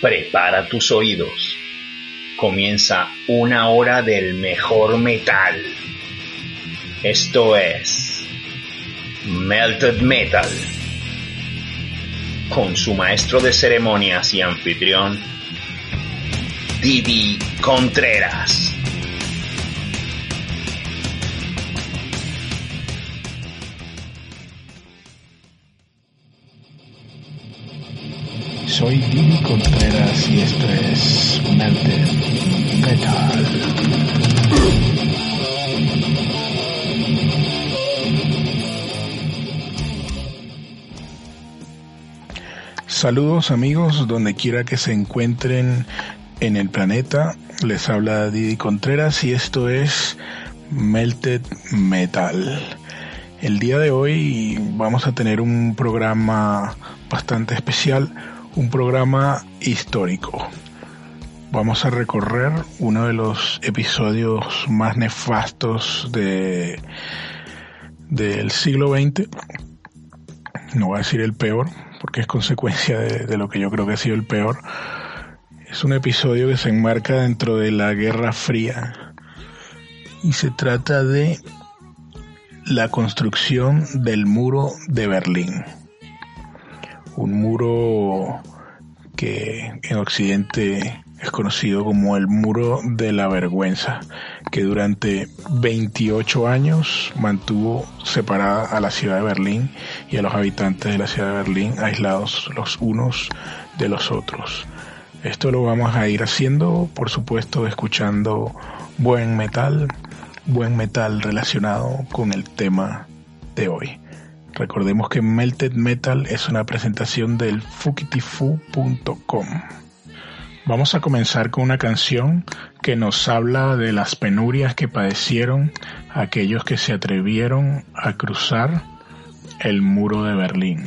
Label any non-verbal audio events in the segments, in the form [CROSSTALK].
Prepara tus oídos. Comienza una hora del mejor metal. Esto es Melted Metal. Con su maestro de ceremonias y anfitrión, Didi Contreras. Soy Didi Contreras y esto es Melted Metal. Saludos amigos, donde quiera que se encuentren en el planeta. Les habla Didi Contreras y esto es Melted Metal. El día de hoy vamos a tener un programa bastante especial un programa histórico. Vamos a recorrer uno de los episodios más nefastos de del siglo XX. No voy a decir el peor, porque es consecuencia de, de lo que yo creo que ha sido el peor. Es un episodio que se enmarca dentro de la Guerra Fría y se trata de la construcción del muro de Berlín un muro que en Occidente es conocido como el muro de la vergüenza, que durante 28 años mantuvo separada a la ciudad de Berlín y a los habitantes de la ciudad de Berlín aislados los unos de los otros. Esto lo vamos a ir haciendo, por supuesto, escuchando buen metal, buen metal relacionado con el tema de hoy. Recordemos que Melted Metal es una presentación del fukitifu.com. Vamos a comenzar con una canción que nos habla de las penurias que padecieron aquellos que se atrevieron a cruzar el muro de Berlín.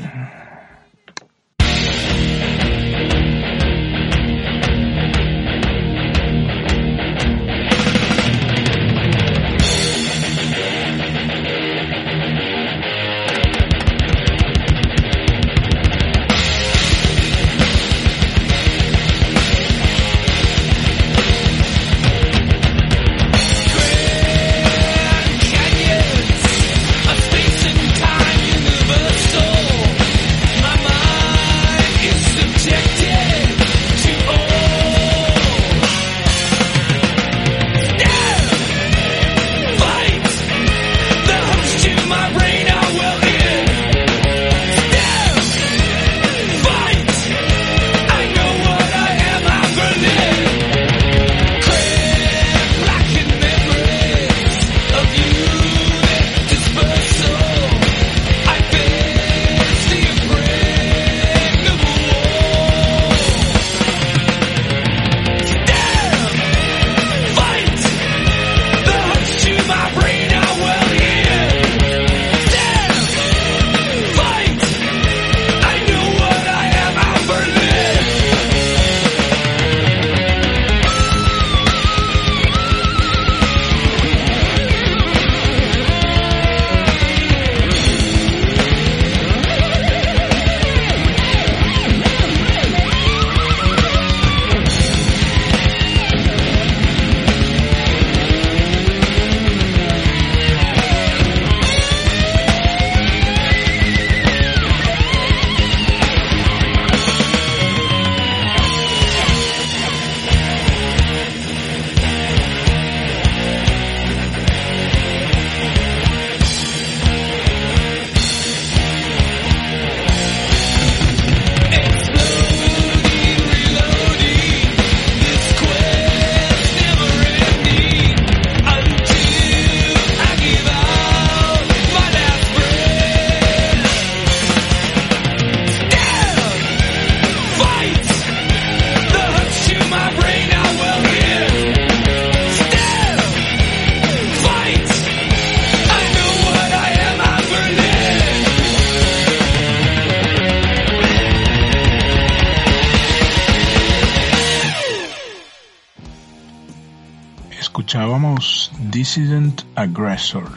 Aggressor.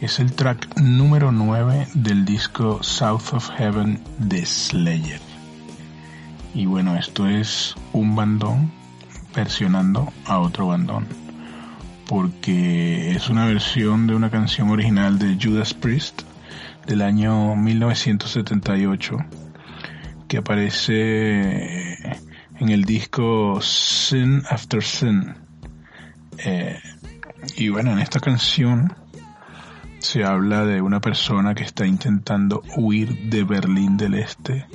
Es el track número 9 del disco South of Heaven de Slayer. Y bueno, esto es un bandón versionando a otro bandón. Porque es una versión de una canción original de Judas Priest del año 1978 que aparece en el disco Sin After Sin. Eh, y bueno, en esta canción se habla de una persona que está intentando huir de Berlín del Este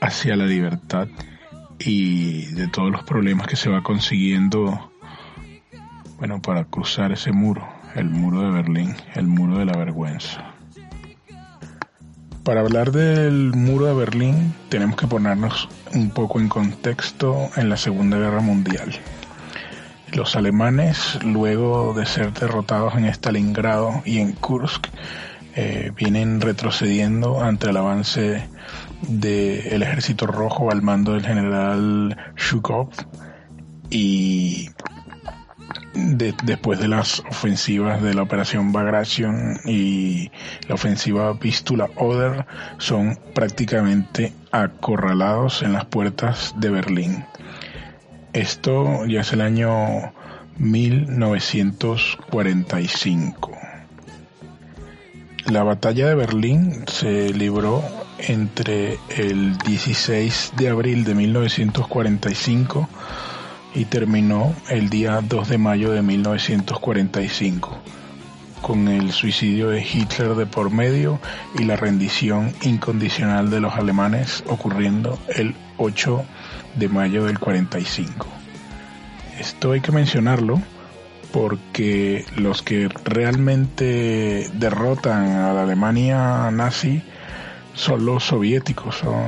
hacia la libertad y de todos los problemas que se va consiguiendo, bueno, para cruzar ese muro, el muro de Berlín, el muro de la vergüenza. Para hablar del muro de Berlín tenemos que ponernos un poco en contexto en la Segunda Guerra Mundial. Los alemanes, luego de ser derrotados en Stalingrado y en Kursk, eh, vienen retrocediendo ante el avance del ejército rojo al mando del general Shukov y después de las ofensivas de la operación Bagration y la ofensiva Vistula Oder son prácticamente acorralados en las puertas de Berlín. Esto ya es el año 1945. La batalla de Berlín se libró entre el 16 de abril de 1945 y terminó el día 2 de mayo de 1945 con el suicidio de Hitler de por medio y la rendición incondicional de los alemanes ocurriendo el 8 de mayo del 45. Esto hay que mencionarlo porque los que realmente derrotan a la Alemania nazi son los soviéticos, son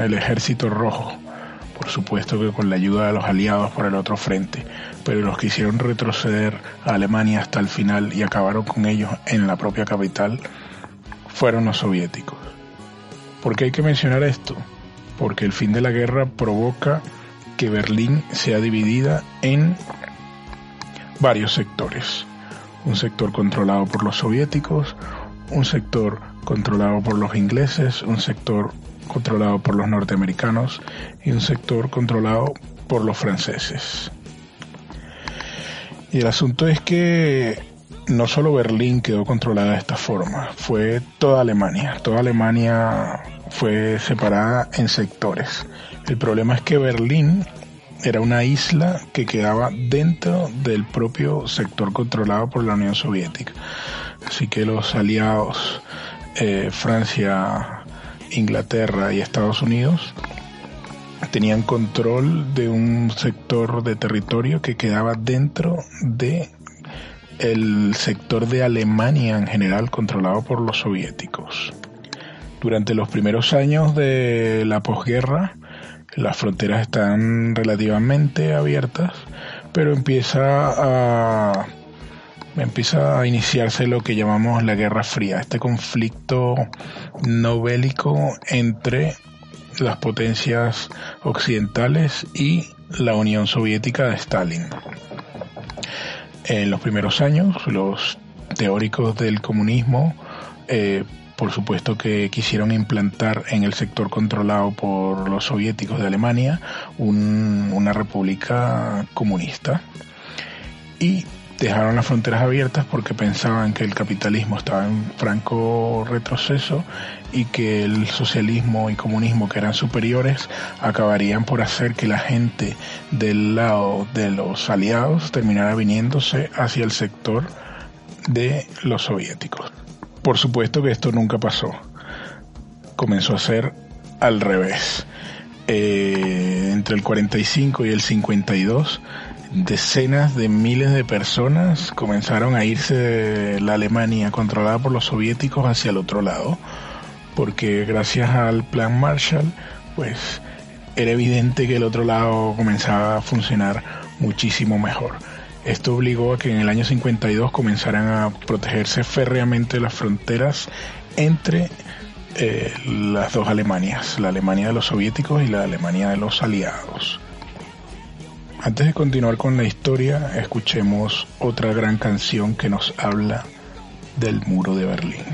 el ejército rojo. Por supuesto que con la ayuda de los aliados por el otro frente, pero los que hicieron retroceder a Alemania hasta el final y acabaron con ellos en la propia capital fueron los soviéticos. ¿Por qué hay que mencionar esto? Porque el fin de la guerra provoca que Berlín sea dividida en varios sectores. Un sector controlado por los soviéticos, un sector controlado por los ingleses, un sector controlado por los norteamericanos y un sector controlado por los franceses. Y el asunto es que no solo Berlín quedó controlada de esta forma, fue toda Alemania. Toda Alemania fue separada en sectores. El problema es que Berlín era una isla que quedaba dentro del propio sector controlado por la Unión Soviética. Así que los aliados, eh, Francia, Inglaterra y Estados Unidos, tenían control de un sector de territorio que quedaba dentro de el sector de Alemania en general controlado por los soviéticos. Durante los primeros años de la posguerra, las fronteras están relativamente abiertas, pero empieza a empieza a iniciarse lo que llamamos la Guerra Fría, este conflicto no bélico entre las potencias occidentales y la Unión Soviética de Stalin. En los primeros años, los teóricos del comunismo eh, por supuesto que quisieron implantar en el sector controlado por los soviéticos de Alemania una república comunista y dejaron las fronteras abiertas porque pensaban que el capitalismo estaba en franco retroceso y que el socialismo y comunismo que eran superiores acabarían por hacer que la gente del lado de los aliados terminara viniéndose hacia el sector de los soviéticos. Por supuesto que esto nunca pasó. Comenzó a ser al revés. Eh, entre el 45 y el 52, decenas de miles de personas comenzaron a irse de la Alemania controlada por los soviéticos hacia el otro lado, porque gracias al plan Marshall, pues era evidente que el otro lado comenzaba a funcionar muchísimo mejor. Esto obligó a que en el año 52 comenzaran a protegerse férreamente las fronteras entre eh, las dos Alemanias, la Alemania de los soviéticos y la Alemania de los aliados. Antes de continuar con la historia, escuchemos otra gran canción que nos habla del muro de Berlín.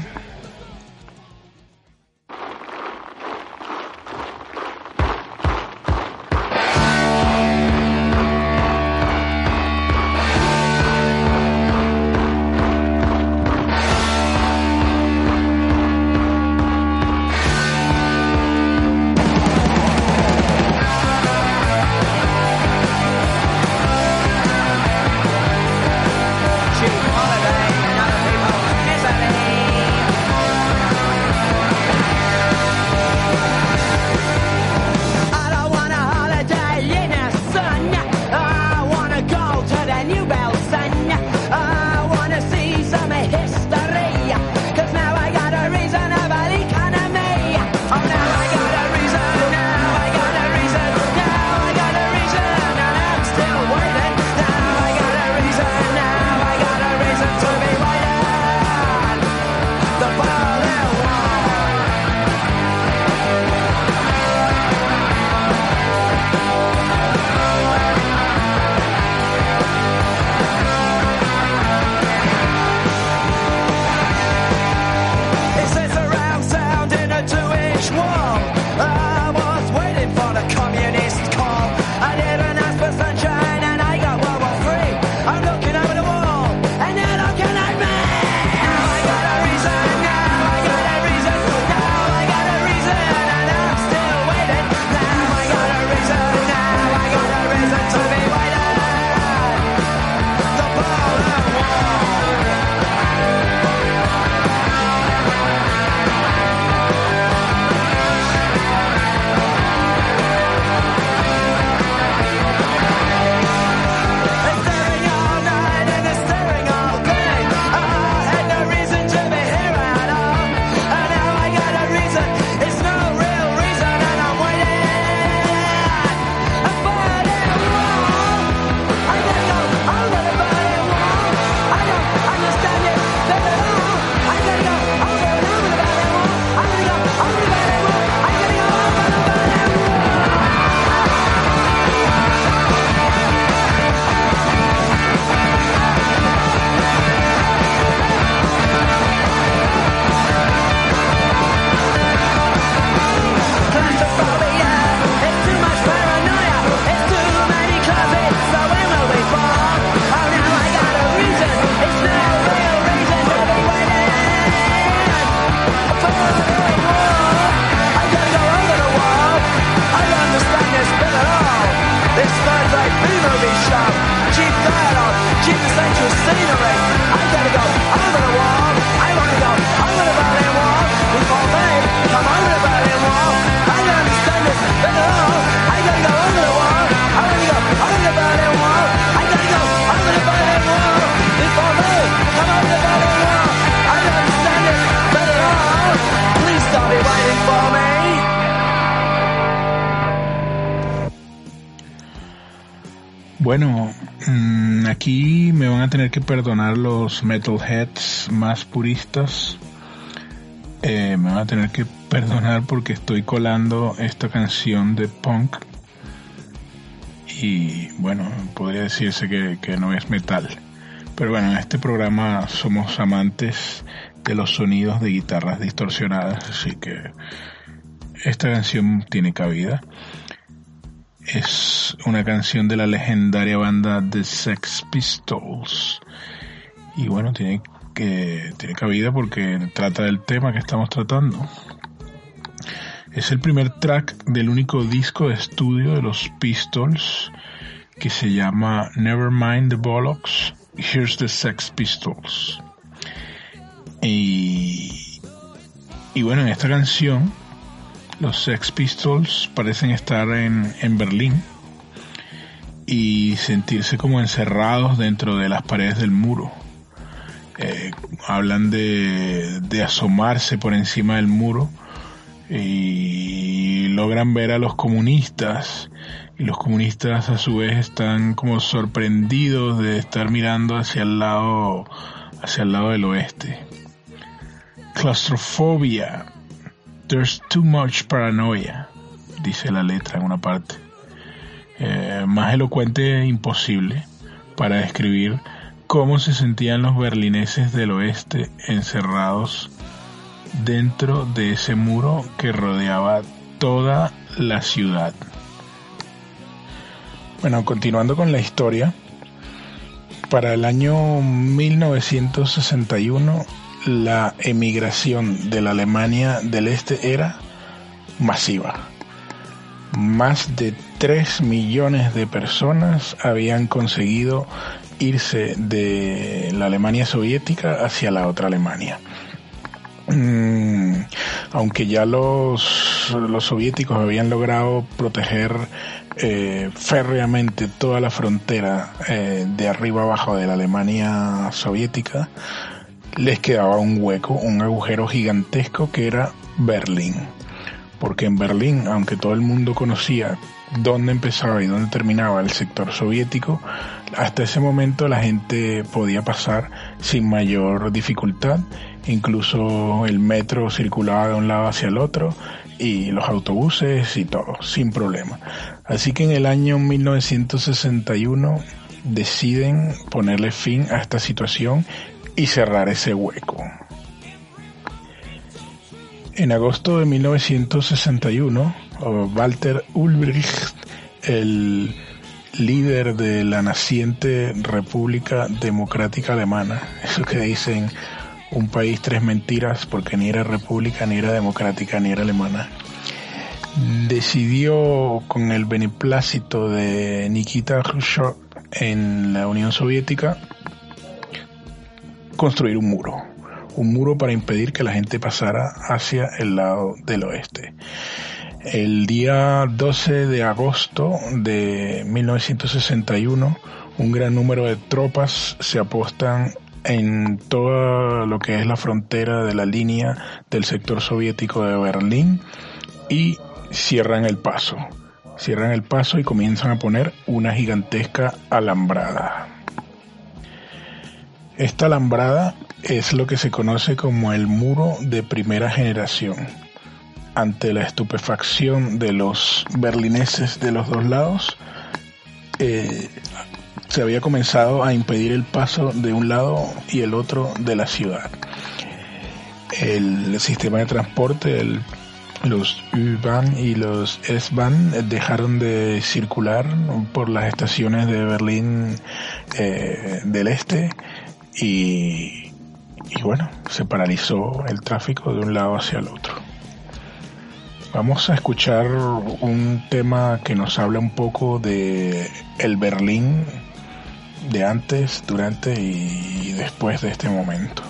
Que perdonar los metalheads más puristas. Eh, me van a tener que perdonar porque estoy colando esta canción de punk. Y bueno, podría decirse que, que no es metal. Pero bueno, en este programa somos amantes de los sonidos de guitarras distorsionadas, así que esta canción tiene cabida. Es una canción de la legendaria banda The Sex Pistols. Y bueno, tiene que tiene cabida porque trata del tema que estamos tratando. Es el primer track del único disco de estudio de los Pistols que se llama Nevermind the Bollocks, Here's the Sex Pistols. Y, y bueno, en esta canción los Sex Pistols parecen estar en, en Berlín y sentirse como encerrados dentro de las paredes del muro. Eh, hablan de, de asomarse por encima del muro y logran ver a los comunistas y los comunistas a su vez están como sorprendidos de estar mirando hacia el lado hacia el lado del oeste. Claustrofobia There's too much paranoia, dice la letra en una parte. Eh, más elocuente imposible para describir cómo se sentían los berlineses del oeste encerrados dentro de ese muro que rodeaba toda la ciudad. Bueno, continuando con la historia, para el año 1961 la emigración de la Alemania del Este era masiva. Más de 3 millones de personas habían conseguido irse de la Alemania soviética hacia la otra Alemania. Mm, aunque ya los, los soviéticos habían logrado proteger eh, férreamente toda la frontera eh, de arriba abajo de la Alemania soviética, les quedaba un hueco, un agujero gigantesco que era Berlín. Porque en Berlín, aunque todo el mundo conocía dónde empezaba y dónde terminaba el sector soviético, hasta ese momento la gente podía pasar sin mayor dificultad. Incluso el metro circulaba de un lado hacia el otro y los autobuses y todo, sin problema. Así que en el año 1961 deciden ponerle fin a esta situación y cerrar ese hueco. En agosto de 1961, Walter Ulbricht, el líder de la naciente República Democrática Alemana, [LAUGHS] eso que dicen un país tres mentiras porque ni era república, ni era democrática, ni era alemana, decidió con el beneplácito de Nikita Khrushchev en la Unión Soviética construir un muro, un muro para impedir que la gente pasara hacia el lado del oeste. El día 12 de agosto de 1961, un gran número de tropas se apostan en todo lo que es la frontera de la línea del sector soviético de Berlín y cierran el paso. Cierran el paso y comienzan a poner una gigantesca alambrada. Esta alambrada es lo que se conoce como el muro de primera generación. Ante la estupefacción de los berlineses de los dos lados, eh, se había comenzado a impedir el paso de un lado y el otro de la ciudad. El sistema de transporte, los U-Bahn y los S-Bahn dejaron de circular por las estaciones de Berlín eh, del Este y, y bueno, se paralizó el tráfico de un lado hacia el otro. Vamos a escuchar un tema que nos habla un poco de el Berlín de antes, durante y después de este momento.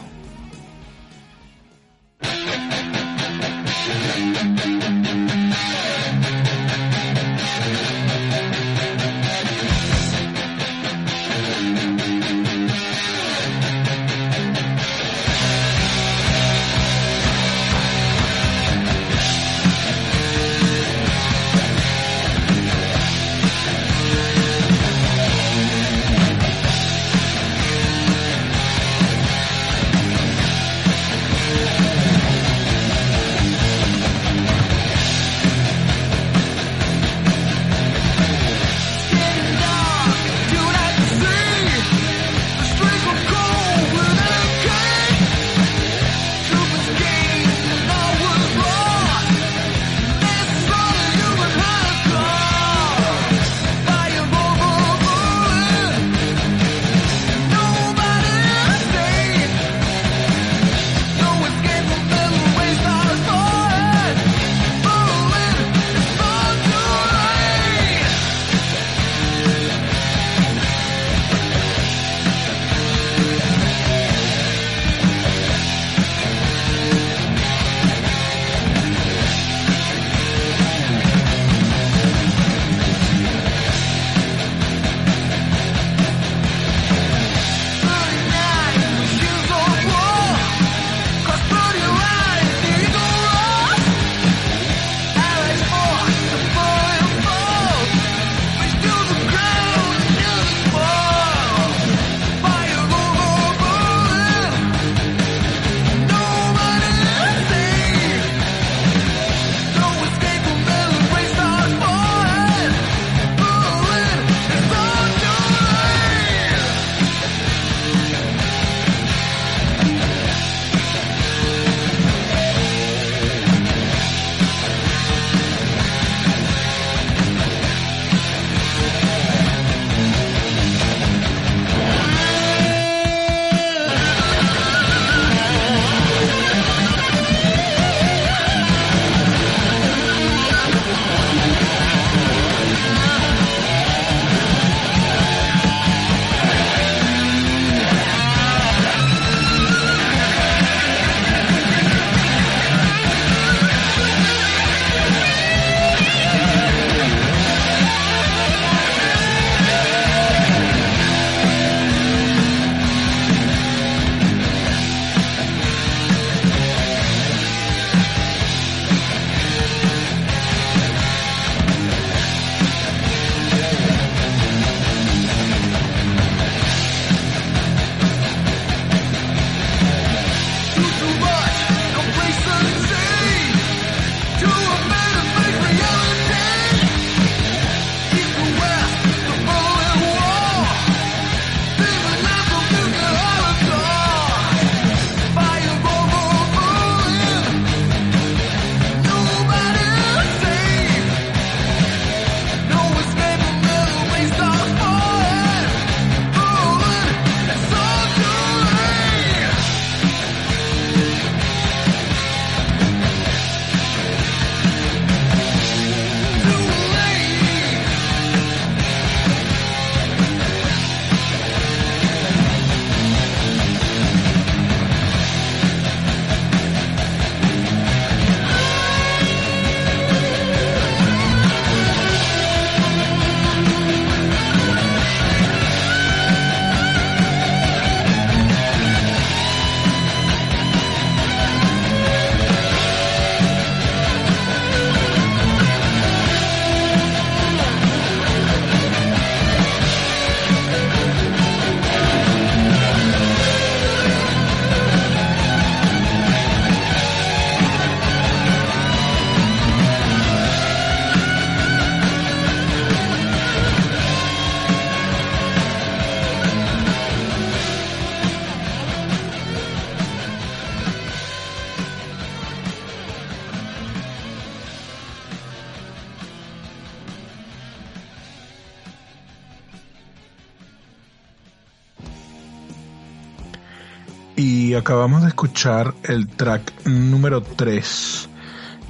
Y acabamos de escuchar el track número 3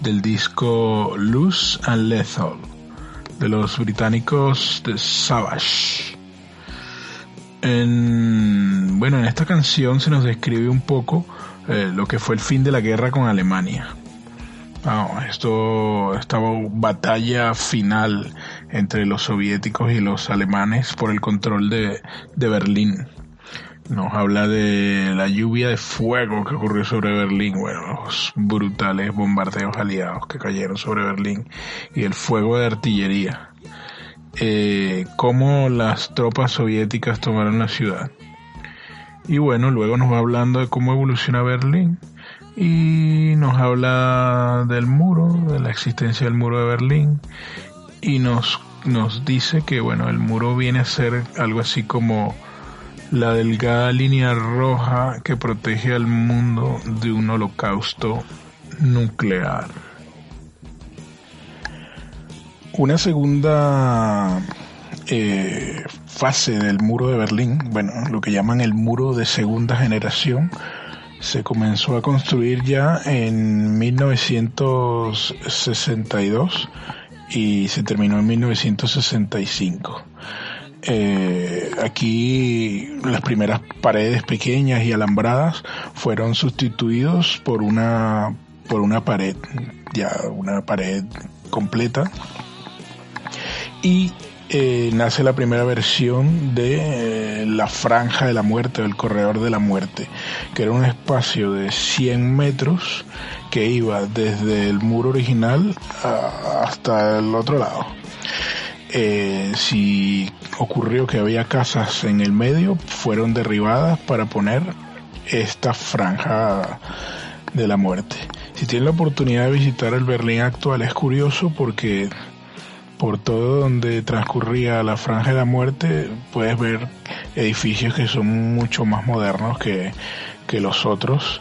del disco Loose and Lethal de los británicos de Savage. En, bueno, en esta canción se nos describe un poco eh, lo que fue el fin de la guerra con Alemania. esto, esta batalla final entre los soviéticos y los alemanes por el control de Berlín. Nos habla de la lluvia de fuego que ocurrió sobre Berlín, bueno, los brutales bombardeos aliados que cayeron sobre Berlín y el fuego de artillería. Eh, cómo las tropas soviéticas tomaron la ciudad. Y bueno, luego nos va hablando de cómo evoluciona Berlín y nos habla del muro, de la existencia del muro de Berlín y nos, nos dice que bueno, el muro viene a ser algo así como la delgada línea roja que protege al mundo de un holocausto nuclear. Una segunda eh, fase del muro de Berlín, bueno, lo que llaman el muro de segunda generación, se comenzó a construir ya en 1962 y se terminó en 1965. Eh, aquí las primeras paredes pequeñas y alambradas fueron sustituidos por una por una pared ya una pared completa y eh, nace la primera versión de eh, la franja de la muerte o el corredor de la muerte, que era un espacio de 100 metros que iba desde el muro original hasta el otro lado. Eh, si ocurrió que había casas en el medio, fueron derribadas para poner esta franja de la muerte. Si tienen la oportunidad de visitar el Berlín actual, es curioso porque por todo donde transcurría la franja de la muerte puedes ver edificios que son mucho más modernos que, que los otros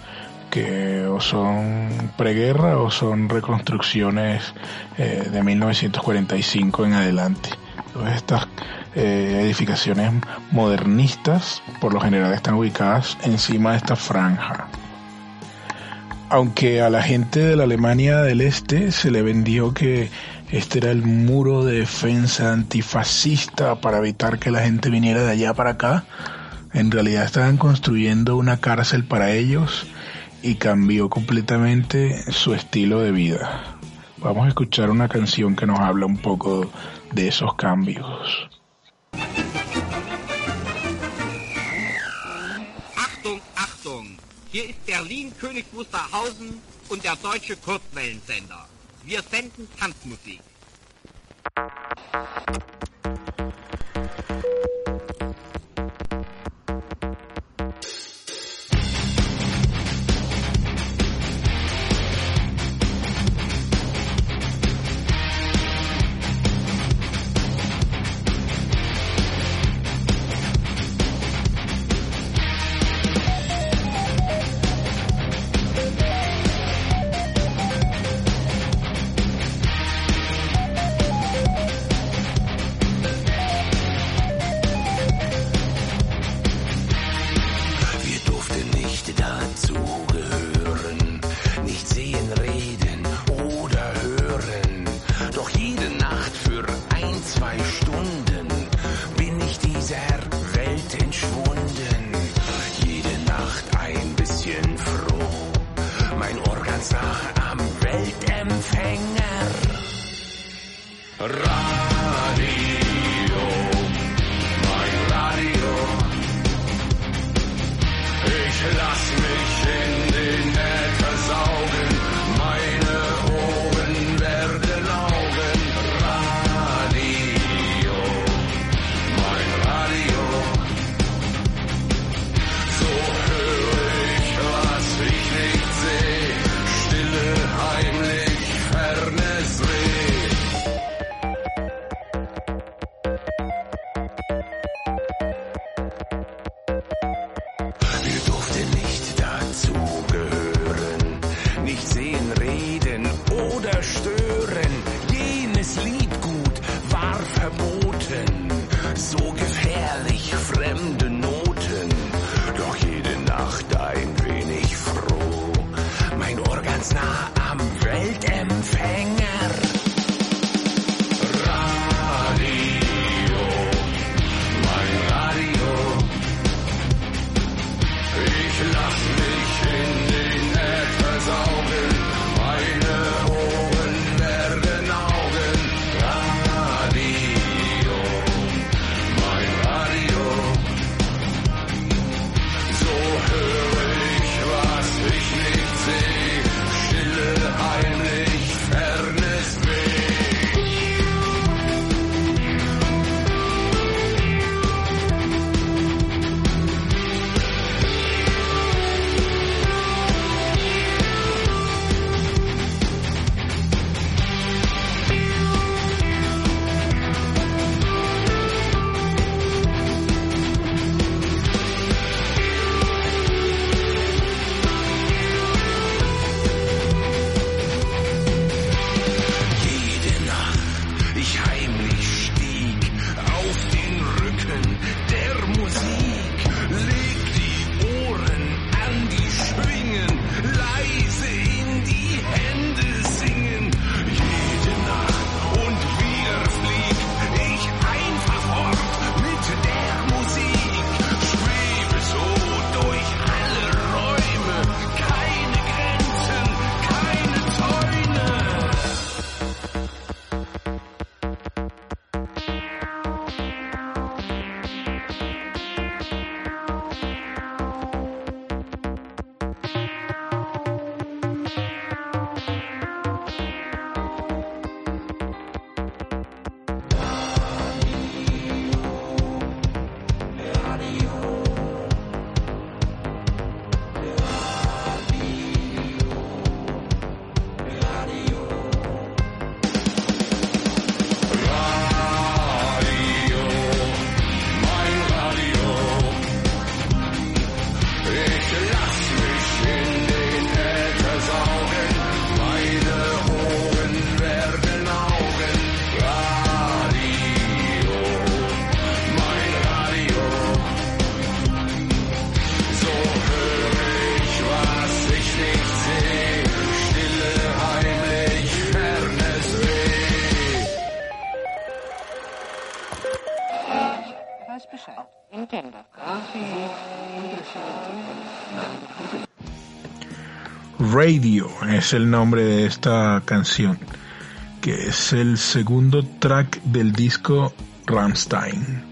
que o son preguerra o son reconstrucciones eh, de 1945 en adelante. estas eh, edificaciones modernistas por lo general están ubicadas encima de esta franja. Aunque a la gente de la Alemania del Este se le vendió que este era el muro de defensa antifascista para evitar que la gente viniera de allá para acá. En realidad estaban construyendo una cárcel para ellos y cambió completamente su estilo de vida. Vamos a escuchar una canción que nos habla un poco de esos cambios. Achtung, Achtung! Hier ist Berlin König Wusterhausen und der deutsche Kurzwellensender. Wir senden Tanzmusik. Radio es el nombre de esta canción, que es el segundo track del disco Rammstein.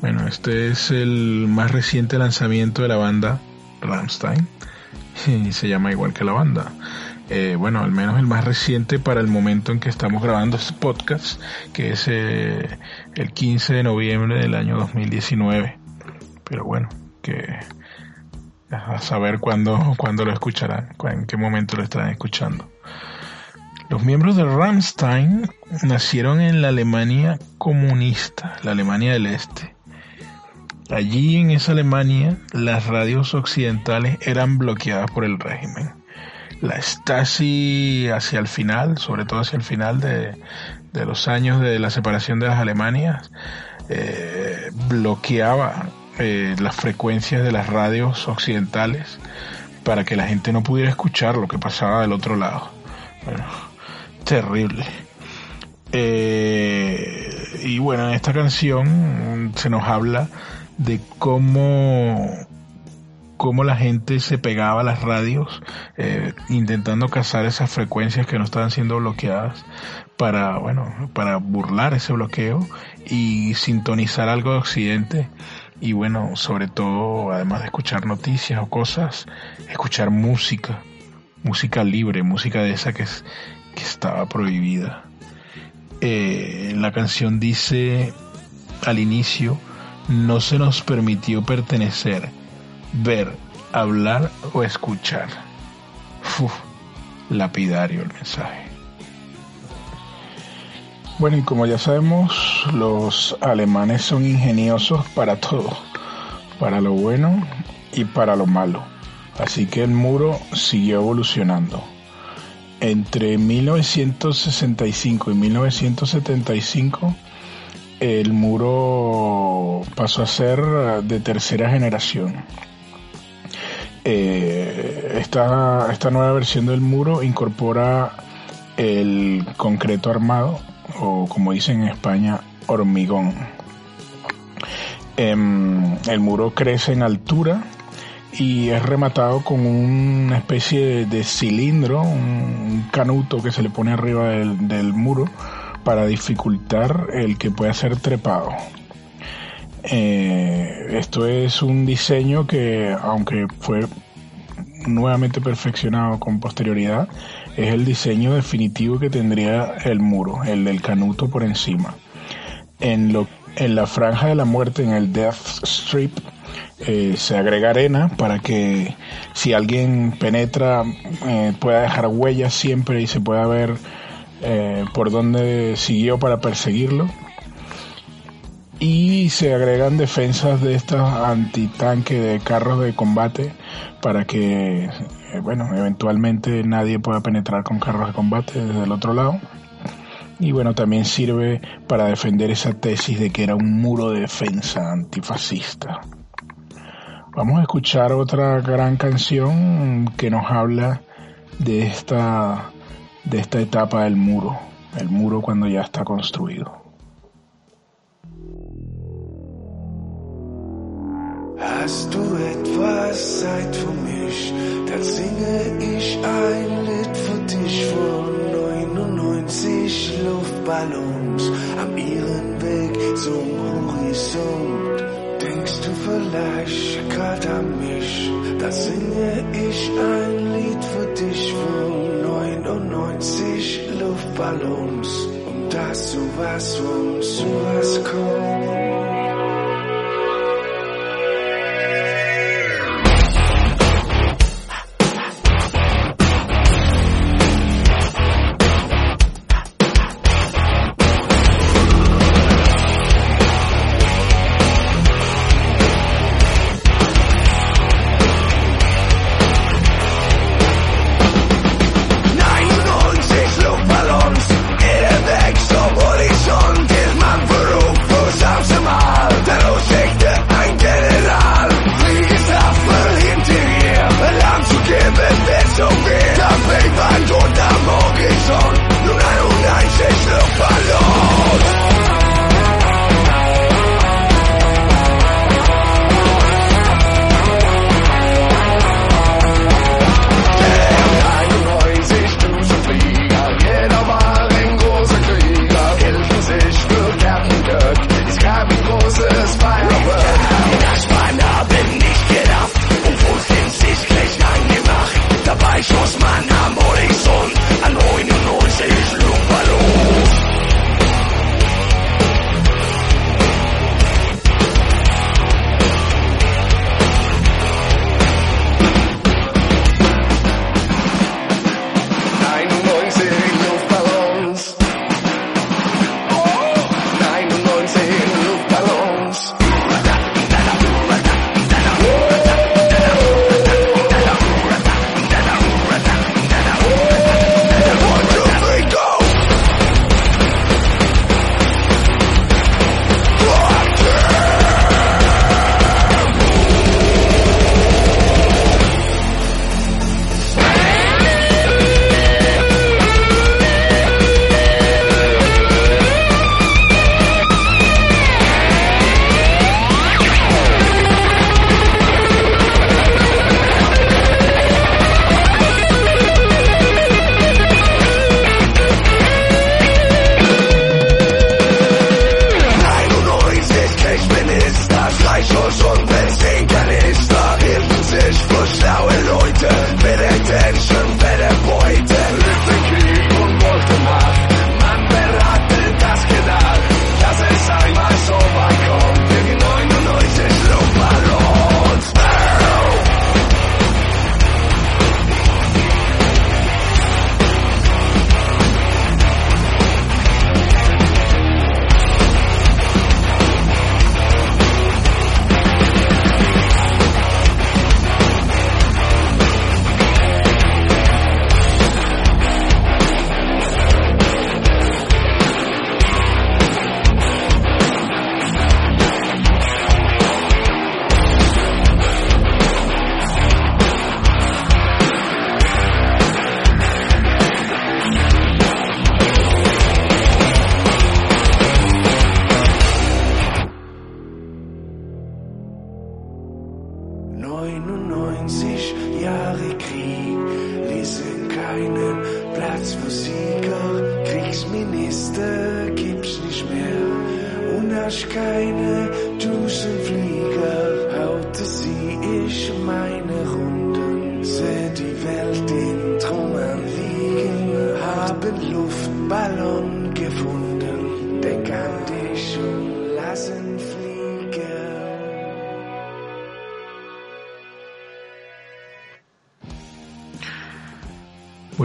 Bueno, este es el más reciente lanzamiento de la banda Rammstein [LAUGHS] y se llama igual que la banda. Eh, bueno, al menos el más reciente para el momento en que estamos grabando este podcast, que es eh, el 15 de noviembre del año 2019. Pero bueno, que a saber cuándo, cuándo lo escucharán, en qué momento lo estarán escuchando. Los miembros de Rammstein nacieron en la Alemania comunista, la Alemania del Este. Allí en esa Alemania las radios occidentales eran bloqueadas por el régimen. La Stasi hacia el final, sobre todo hacia el final de, los años de la separación de las Alemanias, eh, bloqueaba eh, las frecuencias de las radios occidentales para que la gente no pudiera escuchar lo que pasaba del otro lado. Bueno, terrible. Eh, y bueno, en esta canción se nos habla de cómo, cómo la gente se pegaba a las radios eh, intentando cazar esas frecuencias que no estaban siendo bloqueadas para, bueno, para burlar ese bloqueo y sintonizar algo de Occidente y bueno, sobre todo, además de escuchar noticias o cosas, escuchar música, música libre, música de esa que, es, que estaba prohibida. Eh, la canción dice al inicio, no se nos permitió pertenecer, ver, hablar o escuchar. Uf, lapidario el mensaje. Bueno, y como ya sabemos, los alemanes son ingeniosos para todo, para lo bueno y para lo malo. Así que el muro siguió evolucionando. Entre 1965 y 1975, el muro pasó a ser de tercera generación. Eh, esta, esta nueva versión del muro incorpora el concreto armado o como dicen en España, hormigón. Em, el muro crece en altura y es rematado con una especie de, cilindro, un, canuto que se le pone arriba del, muro para dificultar el que pueda ser trepado. Eh, esto es un diseño que, aunque fue nuevamente perfeccionado con posterioridad, es el diseño definitivo que tendría el muro, el del canuto por encima. En, lo, en la franja de la muerte, en el Death Strip, eh, se agrega arena para que si alguien penetra eh, pueda dejar huellas siempre y se pueda ver eh, por dónde siguió para perseguirlo. Y se agregan defensas de estas antitanque de carros de combate para que eh, bueno, eventualmente nadie pueda penetrar con carros de combate desde el otro lado. Y bueno, también sirve para defender esa tesis de que era un muro de defensa antifascista. Vamos a escuchar otra gran canción que nos habla de esta, de esta etapa del muro, el muro cuando ya está construido. Hast du etwas Zeit für mich, dann singe ich ein Lied für dich von 99 Luftballons am ihren Weg zum Horizont. Denkst du vielleicht grad an mich, dann singe ich ein Lied für dich von 99 Luftballons, um dass sowas von sowas kommt.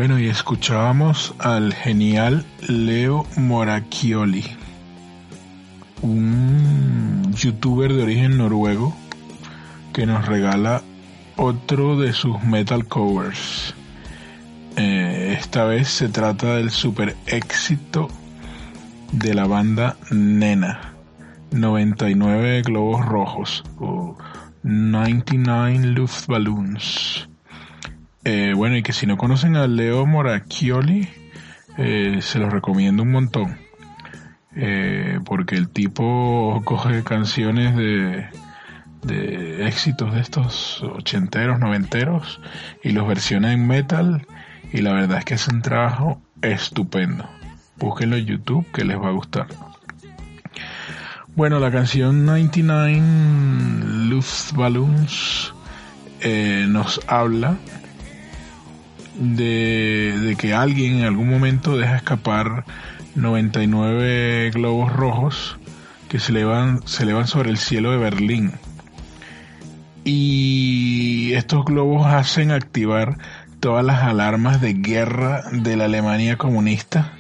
Bueno, y escuchábamos al genial Leo Moracchioli, un youtuber de origen noruego que nos regala otro de sus metal covers. Eh, esta vez se trata del super éxito de la banda Nena. 99 globos rojos o 99 Luftballons. Eh, bueno, y que si no conocen a Leo Moracchioli, eh, se los recomiendo un montón. Eh, porque el tipo coge canciones de, de éxitos de estos ochenteros, noventeros y los versiona en metal y la verdad es que es un trabajo estupendo. Búsquenlo en YouTube que les va a gustar. Bueno, la canción 99 Luftballons eh, nos habla de, de que alguien en algún momento deja escapar 99 globos rojos que se elevan, se elevan sobre el cielo de Berlín. Y estos globos hacen activar todas las alarmas de guerra de la Alemania comunista,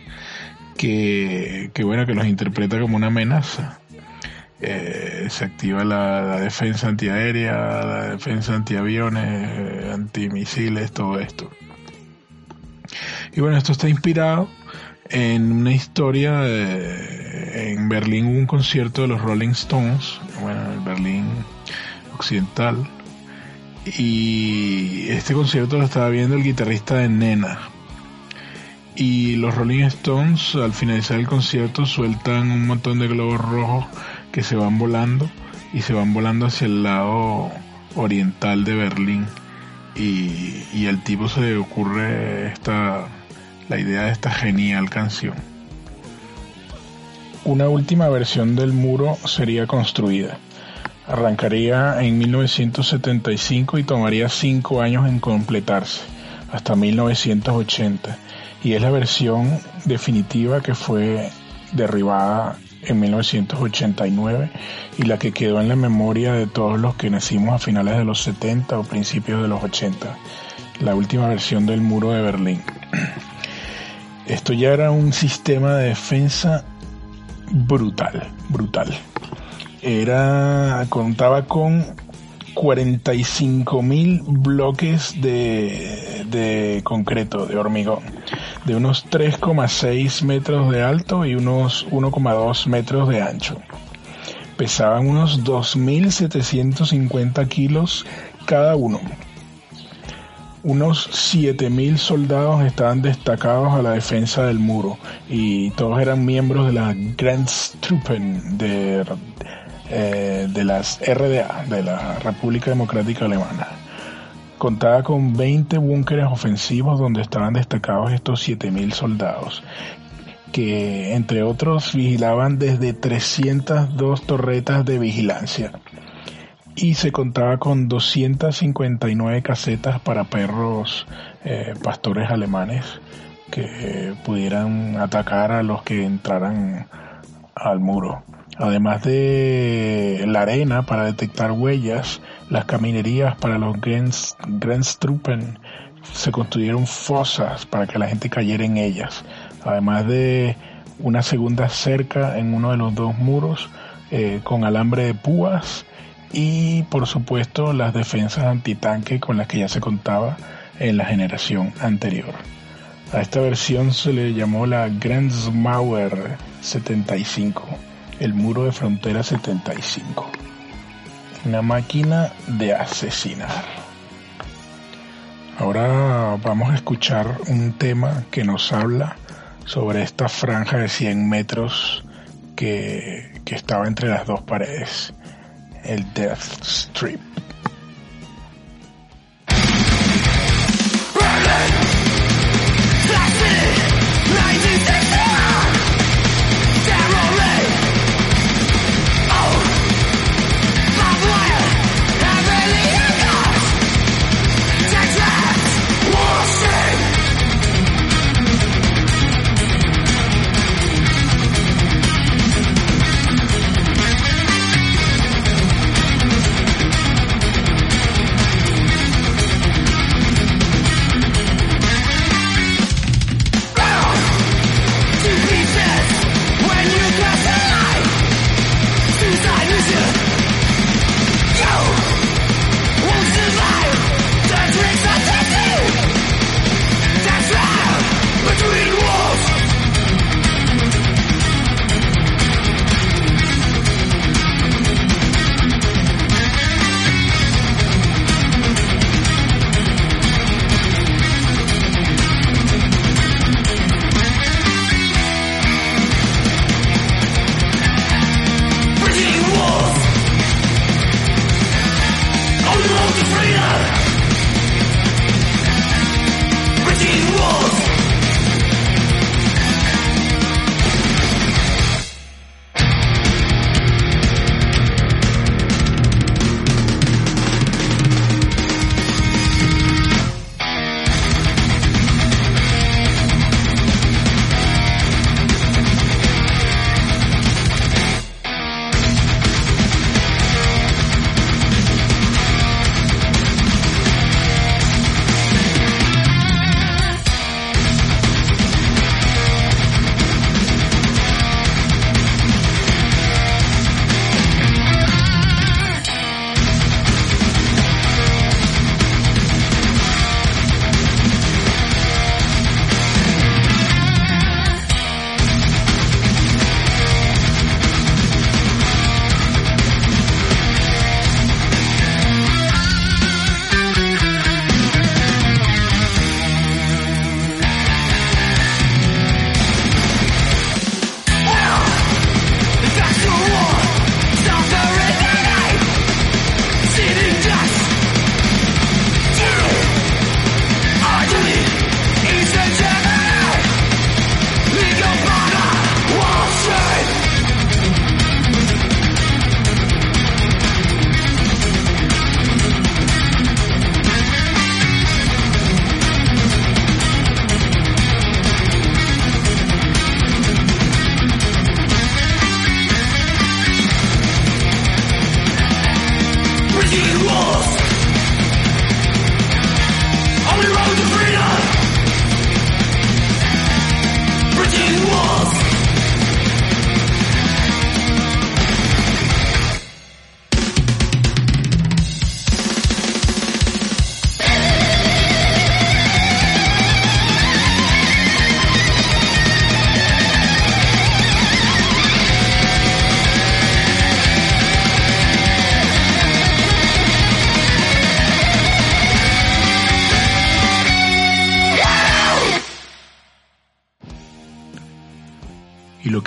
que, que bueno, que los interpreta como una amenaza. Eh, se activa la, defensa antiaérea, la defensa antiaviones, eh, antimisiles, todo esto. Y bueno, esto está inspirado en una historia, en Berlín hubo un concierto de los Rolling Stones, bueno, en Berlín occidental, y este concierto lo estaba viendo el guitarrista de Nena. Y los Rolling Stones al finalizar el concierto sueltan un montón de globos rojos que se van volando y se van volando hacia el lado oriental de Berlín. Y, y al tipo se le ocurre esta la idea de esta genial canción. Una última versión del muro sería construida. Arrancaría en 1975 y tomaría cinco años en completarse, hasta 1980, y es la versión definitiva que fue derribada en 1989 y la que quedó en la memoria de todos los que nacimos a finales de los 70 o principios de los 80, la última versión del muro de Berlín. Esto ya era un sistema de defensa brutal, brutal. Era, contaba con 45 mil bloques de, de concreto, de hormigón, de unos 3,6 metros de alto y unos 1,2 metros de ancho. Pesaban unos 2.750 kilos cada uno unos 7.000 soldados estaban destacados a la defensa del muro y todos eran miembros de la Grenztruppen de, eh, de las RDA, de la República Democrática Alemana. Contaba con 20 búnkeres ofensivos donde estaban destacados estos 7.000 soldados que entre otros vigilaban desde 302 torretas de vigilancia y se contaba con 259 casetas para perros eh, pastores alemanes que pudieran atacar a los que entraran al muro. Además de la arena para detectar huellas, las caminerías para los Grenztruppen se construyeron fosas para que la gente cayera en ellas. Además de una segunda cerca en uno de los dos muros eh, con alambre de púas y por supuesto las defensas antitanque con las que ya se contaba en la generación anterior. A esta versión se le llamó la Grenzmauer 75, el muro de frontera 75. Una máquina de asesinar. Ahora vamos a escuchar un tema que nos habla sobre esta franja de 100 metros que, que estaba entre las dos paredes el Death Strip.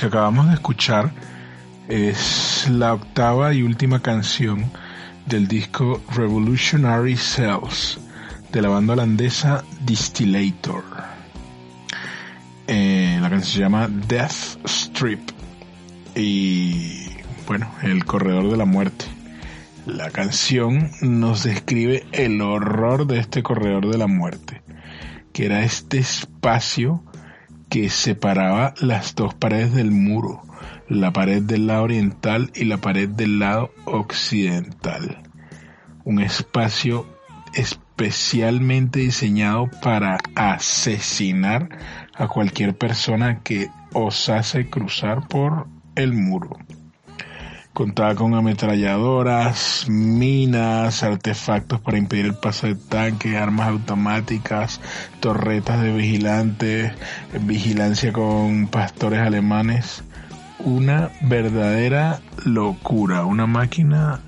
Acabamos de escuchar es la octava y última canción del disco Revolutionary Cells de la banda holandesa Distillator. Eh, la canción se llama Death Strip y bueno, el corredor de la muerte. La canción nos describe el horror de este corredor de la muerte, que era este espacio que separaba las dos paredes del muro, la pared del lado oriental y la pared del lado occidental. Un espacio especialmente diseñado para asesinar a cualquier persona que osase cruzar por el muro. Contaba con ametralladoras, minas, artefactos para impedir el paso de tanques, armas automáticas, torretas de vigilantes, vigilancia con pastores alemanes. Una verdadera locura, una máquina,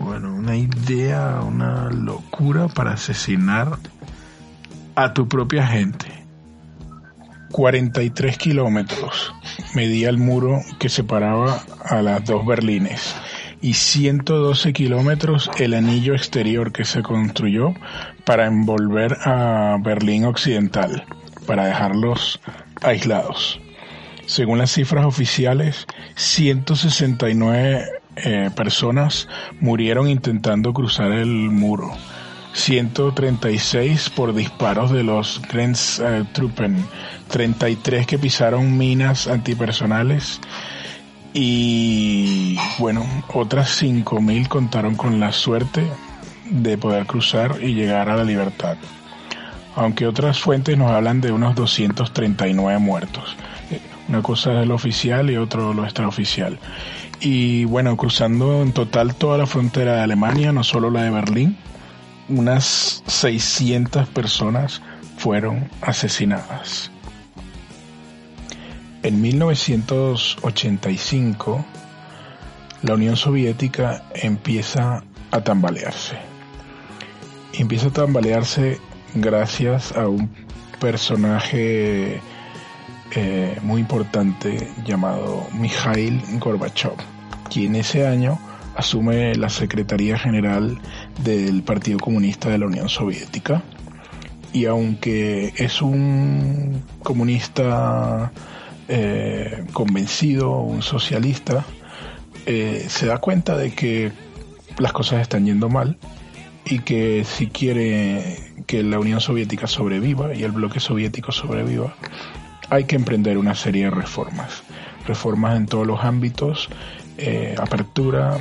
bueno, una idea, una locura para asesinar a tu propia gente. 43 kilómetros medía el muro que separaba a las dos Berlines y 112 kilómetros el anillo exterior que se construyó para envolver a Berlín Occidental, para dejarlos aislados. Según las cifras oficiales, 169 eh, personas murieron intentando cruzar el muro. 136 por disparos de los Grenztruppen, 33 que pisaron minas antipersonales y bueno, otras 5.000 contaron con la suerte de poder cruzar y llegar a la libertad. Aunque otras fuentes nos hablan de unos 239 muertos. Una cosa es lo oficial y otro lo extraoficial. Y bueno, cruzando en total toda la frontera de Alemania, no solo la de Berlín, unas 600 personas fueron asesinadas. En 1985, la Unión Soviética empieza a tambalearse. Empieza a tambalearse gracias a un personaje eh, muy importante llamado Mikhail Gorbachev, quien ese año asume la Secretaría General del Partido Comunista de la Unión Soviética. Y aunque es un comunista eh, convencido, un socialista, eh, se da cuenta de que las cosas están yendo mal y que si quiere que la Unión Soviética sobreviva y el bloque soviético sobreviva, hay que emprender una serie de reformas. Reformas en todos los ámbitos, eh, apertura,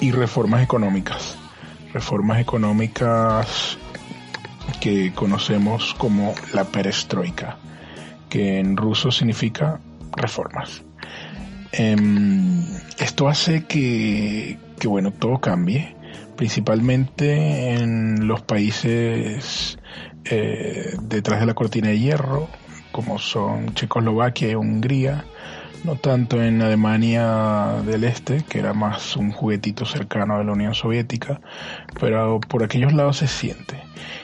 y reformas económicas. Reformas económicas que conocemos como la perestroika, que en ruso significa reformas. Em, esto hace que, que, bueno, todo cambie, principalmente en los países eh, detrás de la cortina de hierro, como son Checoslovaquia y Hungría, no tanto en Alemania del Este, que era más un juguetito cercano a la Unión Soviética, pero por aquellos lados se siente.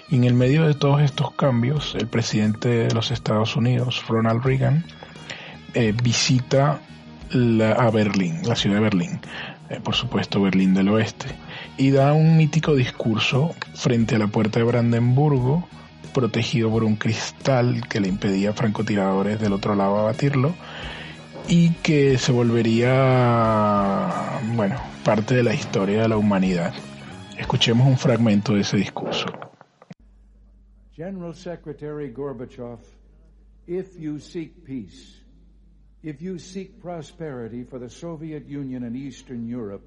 Y en el medio de todos estos cambios, el presidente de los Estados Unidos, Ronald Reagan, eh, visita a Berlín, la ciudad de Berlín, eh, por supuesto Berlín del Oeste, y da un mítico discurso frente a la puerta de Brandenburgo, protegido por un cristal que le impedía a francotiradores del otro lado abatirlo, y que se volvería, bueno, parte de la historia de la humanidad. Escuchemos un fragmento de ese discurso. General Secretary Gorbachev, if you seek peace, if you seek prosperity for the Soviet Union and Eastern Europe,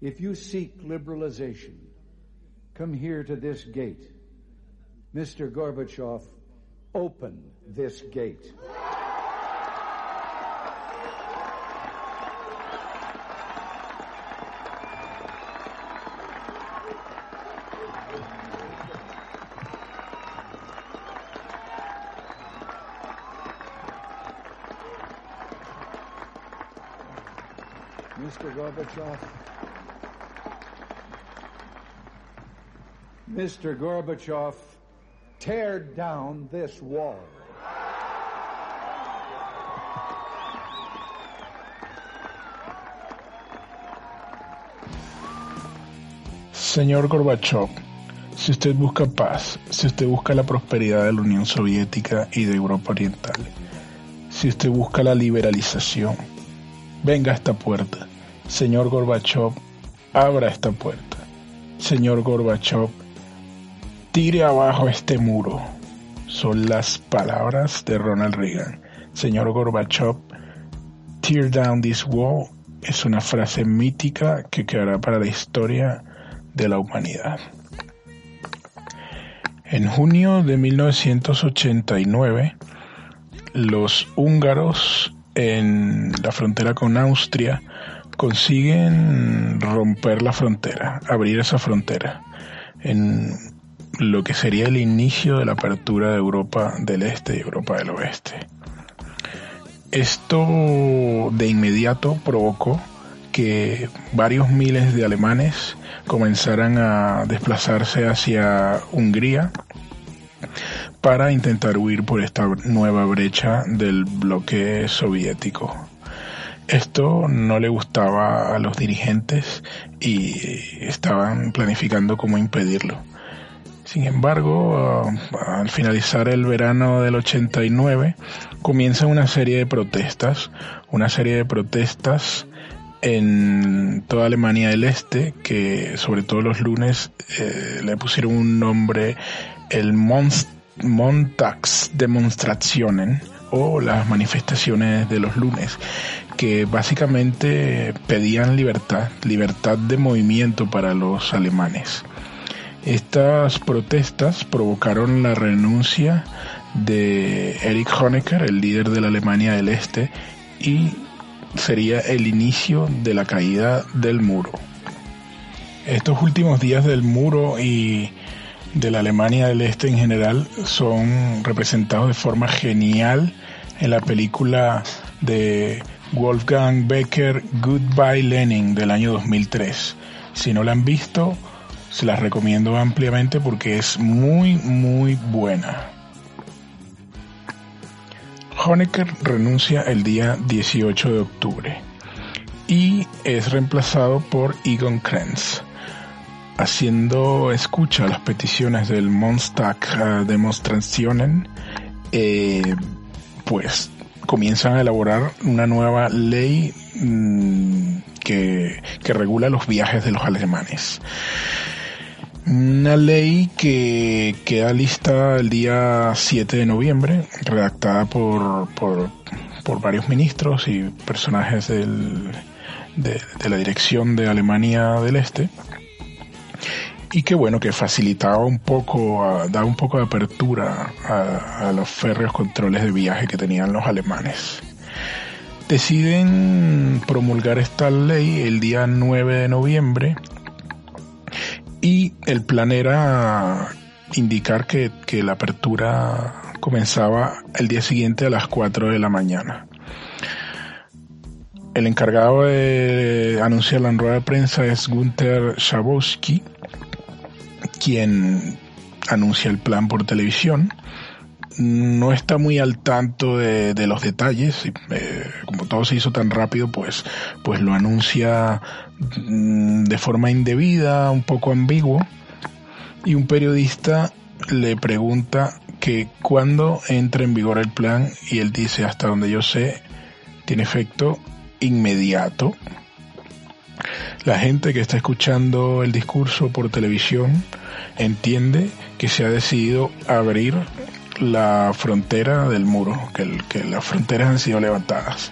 if you seek liberalization, come here to this gate. Mr. Gorbachev, open this gate. Mr. Gorbachev, tear down this wall. Señor Gorbachev, si usted busca paz, si usted busca la prosperidad de la Unión Soviética y de Europa Oriental, si usted busca la liberalización, venga a esta puerta. Señor Gorbachev, abra esta puerta. Señor Gorbachev, tire abajo este muro. Son las palabras de Ronald Reagan. Señor Gorbachev, tear down this wall es una frase mítica que quedará para la historia de la humanidad. En junio de 1989, los húngaros en la frontera con Austria consiguen romper la frontera, abrir esa frontera, en lo que sería el inicio de la apertura de Europa del Este y Europa del Oeste. Esto de inmediato provocó que varios miles de alemanes comenzaran a desplazarse hacia Hungría para intentar huir por esta nueva brecha del bloque soviético. Esto no le gustaba a los dirigentes y estaban planificando cómo impedirlo. Sin embargo, al finalizar el verano del 89, comienza una serie de protestas, una serie de protestas en toda Alemania del Este, que sobre todo los lunes eh, le pusieron un nombre, el Montagsdemonstrationen o las manifestaciones de los lunes, que básicamente pedían libertad, libertad de movimiento para los alemanes. Estas protestas provocaron la renuncia de Erich Honecker, el líder de la Alemania del Este, y sería el inicio de la caída del muro. Estos últimos días del muro y de la Alemania del Este en general son representados de forma genial en la película de Wolfgang Becker Goodbye Lenin del año 2003. Si no la han visto, se las recomiendo ampliamente porque es muy muy buena. Honecker renuncia el día 18 de octubre y es reemplazado por Egon Krenz, haciendo escucha a las peticiones del Monstag uh, Demonstrationen, eh, pues comienzan a elaborar una nueva ley mm, que, que regula los viajes de los alemanes. Una ley que queda lista el día 7 de noviembre, redactada por, por, varios ministros y personajes del, de, la dirección de Alemania del Este y que bueno que facilitaba un poco da un poco de apertura a, los férreos controles de viaje que tenían los alemanes deciden promulgar esta ley el día 9 de noviembre y el plan era indicar que, la apertura comenzaba el día siguiente a las 4 de la mañana. El encargado de anunciar la rueda de prensa es Gunther Schabowski, quien anuncia el plan por televisión no está muy al tanto de, los detalles. Eh, como todo se hizo tan rápido, pues, pues lo anuncia mm, de forma indebida, un poco ambiguo. Y un periodista le pregunta que cuándo entra en vigor el plan y él dice, hasta donde yo sé, tiene efecto inmediato. La gente que está escuchando el discurso por televisión entiende que se ha decidido abrir la frontera del muro, que, las fronteras han sido levantadas.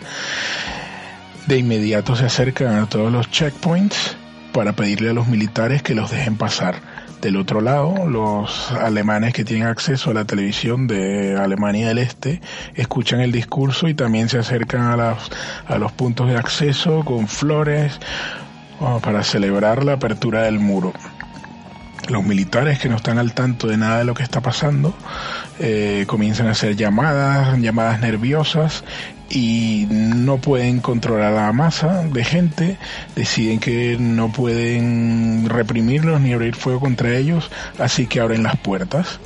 De inmediato se acercan a todos los checkpoints para pedirle a los militares que los dejen pasar. Del otro lado, los alemanes que tienen acceso a la televisión de Alemania del Este escuchan el discurso y también se acercan a, a los puntos de acceso con flores oh, para celebrar la apertura del muro los militares que no están al tanto de nada de lo que está pasando eh, comienzan a hacer llamadas, llamadas nerviosas y no pueden controlar la masa de gente, deciden que no pueden reprimirlos ni abrir fuego contra ellos, así que abren las puertas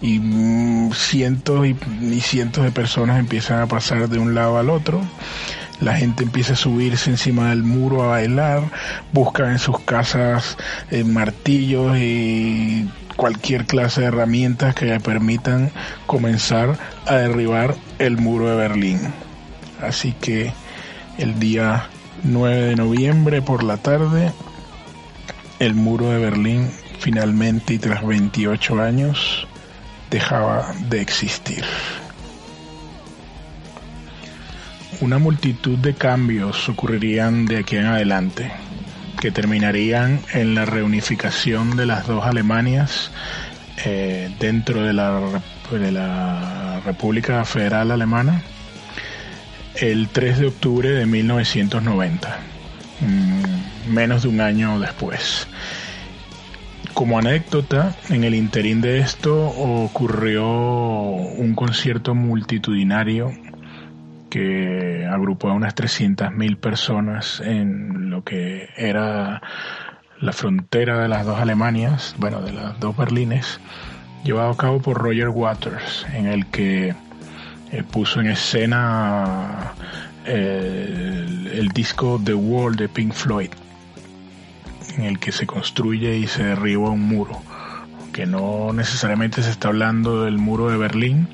y mm, cientos y, cientos de personas empiezan a pasar de un lado al otro. La gente empieza a subirse encima del muro a bailar, buscan en sus casas eh, martillos y cualquier clase de herramientas que le permitan comenzar a derribar el muro de Berlín. Así que el día 9 de noviembre por la tarde, el muro de Berlín finalmente y tras 28 años dejaba de existir. Una multitud de cambios ocurrirían de aquí en adelante, que terminarían en la reunificación de las dos Alemanias eh, dentro de la, de la República Federal Alemana el 3 de octubre de 1990, mm, menos de un año después. Como anécdota, en el interín de esto ocurrió un concierto multitudinario que agrupó a unas 300.000 personas en lo que era la frontera de las dos Alemanias, bueno, de las dos Berlines, llevado a cabo por Roger Waters, en el que eh, puso en escena eh, el, disco The Wall de Pink Floyd, en el que se construye y se derriba un muro, que no necesariamente se está hablando del muro de Berlín,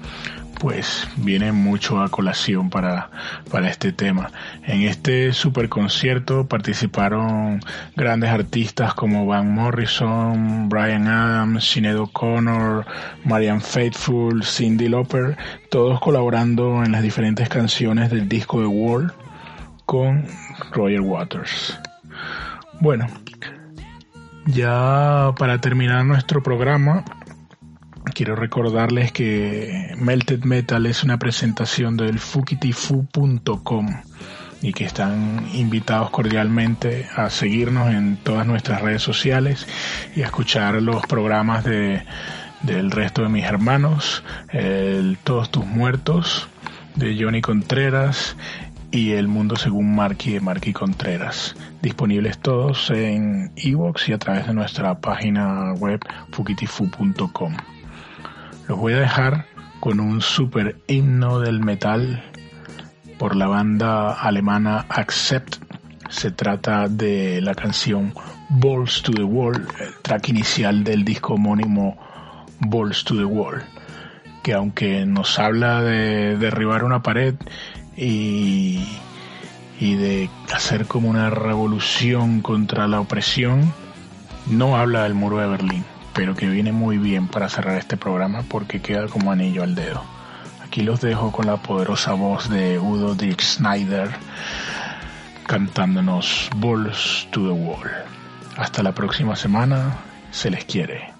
pues viene mucho a colación para, para este tema. En este super concierto participaron grandes artistas como Van Morrison, Brian Adams, Sinead O'Connor, Marianne Faithfull, Cindy Lauper, todos colaborando en las diferentes canciones del disco de Wall con Roger Waters. Bueno, ya para terminar nuestro programa, Quiero recordarles que Melted Metal es una presentación del fukitifu.com y que están invitados cordialmente a seguirnos en todas nuestras redes sociales y a escuchar los programas de, del resto de mis hermanos, el Todos tus muertos de Johnny Contreras y El Mundo según Marky de Marky Contreras, disponibles todos en iVoox y a través de nuestra página web fukitifu.com. Los voy a dejar con un super himno del metal por la banda alemana Accept. Se trata de la canción Balls to the Wall, el track inicial del disco homónimo Balls to the Wall, que aunque nos habla de derribar una pared y, y de hacer como una revolución contra la opresión, no habla del muro de Berlín pero que viene muy bien para cerrar este programa porque queda como anillo al dedo. Aquí los dejo con la poderosa voz de Udo Dirk Snyder cantándonos Balls to the Wall. Hasta la próxima semana, se les quiere.